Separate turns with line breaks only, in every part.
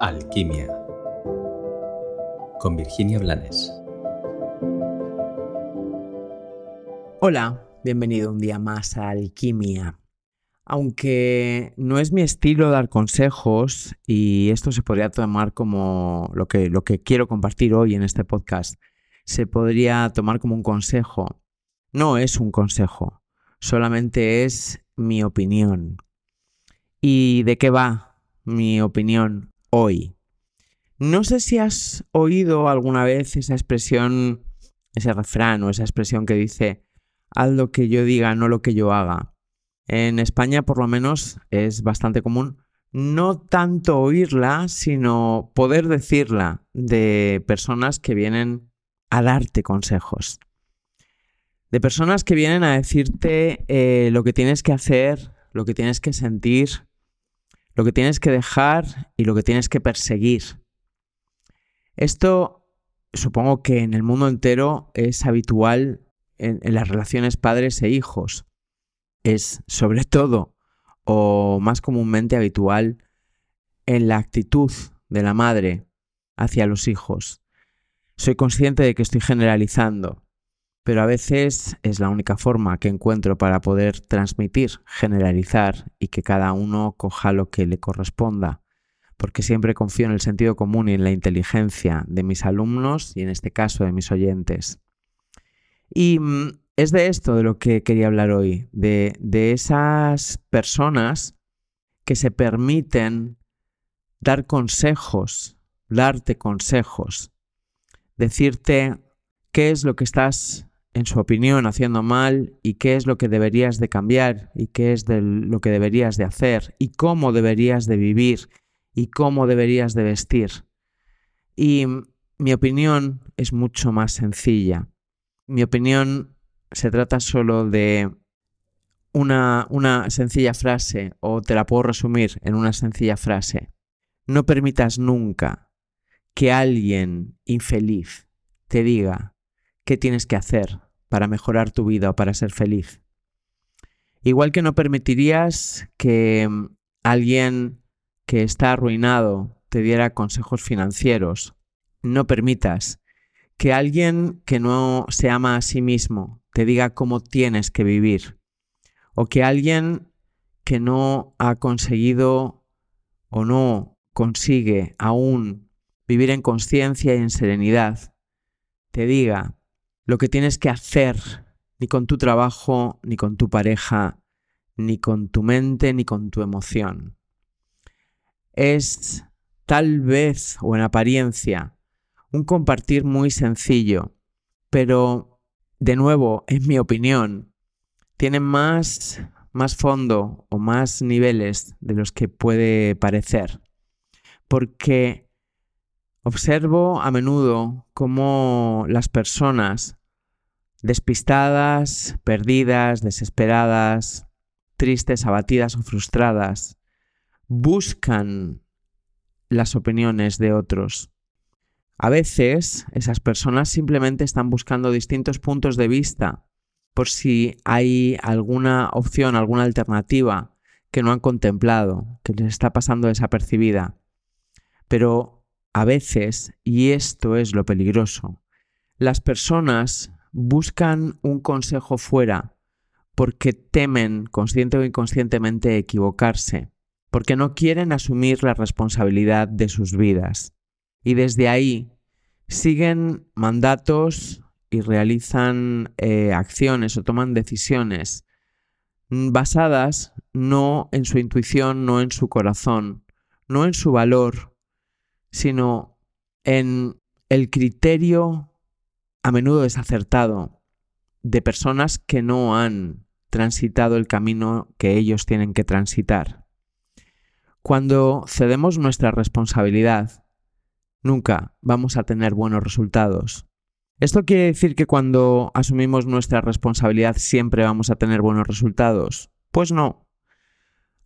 Alquimia con Virginia Blanes.
Hola, bienvenido un día más a Alquimia. Aunque no es mi estilo dar consejos y esto se podría tomar como lo que, lo que quiero compartir hoy en este podcast, se podría tomar como un consejo. No es un consejo, solamente es mi opinión. ¿Y de qué va mi opinión hoy? No sé si has oído alguna vez esa expresión, ese refrán o esa expresión que dice, haz lo que yo diga, no lo que yo haga. En España, por lo menos, es bastante común no tanto oírla, sino poder decirla de personas que vienen a darte consejos. De personas que vienen a decirte eh, lo que tienes que hacer, lo que tienes que sentir, lo que tienes que dejar y lo que tienes que perseguir. Esto supongo que en el mundo entero es habitual en, las relaciones padres e hijos. Es sobre todo o más comúnmente habitual en la actitud de la madre hacia los hijos. Soy consciente de que estoy generalizando, pero a veces es la única forma que encuentro para poder transmitir, generalizar y que cada uno coja lo que le corresponda porque siempre confío en el sentido común y en la inteligencia de mis alumnos y en este caso de mis oyentes. Y mm, es de esto de lo que quería hablar hoy, de, de esas personas que se permiten dar consejos, darte consejos, decirte qué es lo que estás, en su opinión, haciendo mal y qué es lo que deberías de cambiar y qué es lo que deberías de hacer y cómo deberías de vivir y cómo deberías de vestir. Y mi opinión es mucho más sencilla. Mi opinión se trata solo de una, una sencilla frase, o te la puedo resumir en una sencilla frase. No permitas nunca que alguien infeliz te diga qué tienes que hacer para mejorar tu vida o para ser feliz. Igual que no permitirías que alguien que está arruinado te diera consejos financieros. No permitas que alguien que no se ama a sí mismo te diga cómo tienes que vivir. O que alguien que no ha conseguido o no consigue aún vivir en conciencia y en serenidad, te diga lo que tienes que hacer, ni con tu trabajo, ni con tu pareja, ni con tu mente, ni con tu emoción es tal vez, o en apariencia, un compartir muy sencillo, pero de nuevo, en mi opinión, tiene más, más fondo o más niveles de los que puede parecer. Porque observo a menudo cómo las personas despistadas, perdidas, desesperadas, tristes, abatidas o frustradas, buscan las opiniones de otros. A veces esas personas simplemente están buscando distintos puntos de vista por si hay alguna opción, alguna alternativa que no han contemplado, que les está pasando desapercibida. Pero a veces, y esto es lo peligroso, las personas buscan un consejo fuera porque temen consciente o inconscientemente equivocarse porque no quieren asumir la responsabilidad de sus vidas. Y desde ahí siguen mandatos y realizan eh, acciones o toman decisiones basadas no en su intuición, no en su corazón, no en su valor, sino en el criterio a menudo desacertado de personas que no han transitado el camino que ellos tienen que transitar. Cuando cedemos nuestra responsabilidad, nunca vamos a tener buenos resultados. ¿Esto quiere decir que cuando asumimos nuestra responsabilidad siempre vamos a tener buenos resultados? Pues no.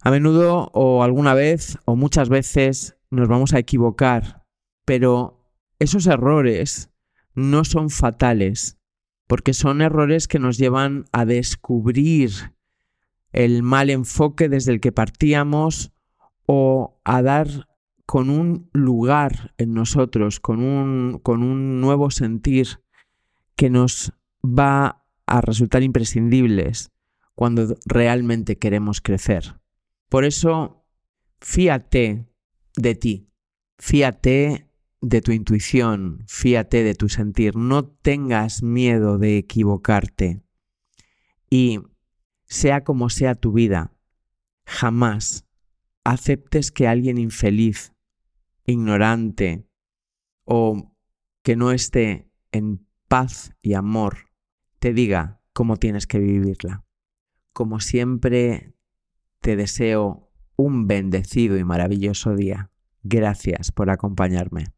A menudo o alguna vez o muchas veces nos vamos a equivocar, pero esos errores no son fatales, porque son errores que nos llevan a descubrir el mal enfoque desde el que partíamos o a dar con un lugar en nosotros, con un, con un nuevo sentir que nos va a resultar imprescindibles cuando realmente queremos crecer. Por eso, fíate de ti, fíate de tu intuición, fíate de tu sentir, no tengas miedo de equivocarte y sea como sea tu vida, jamás aceptes que alguien infeliz, ignorante o que no esté en paz y amor te diga cómo tienes que vivirla. Como siempre, te deseo un bendecido y maravilloso día. Gracias por acompañarme.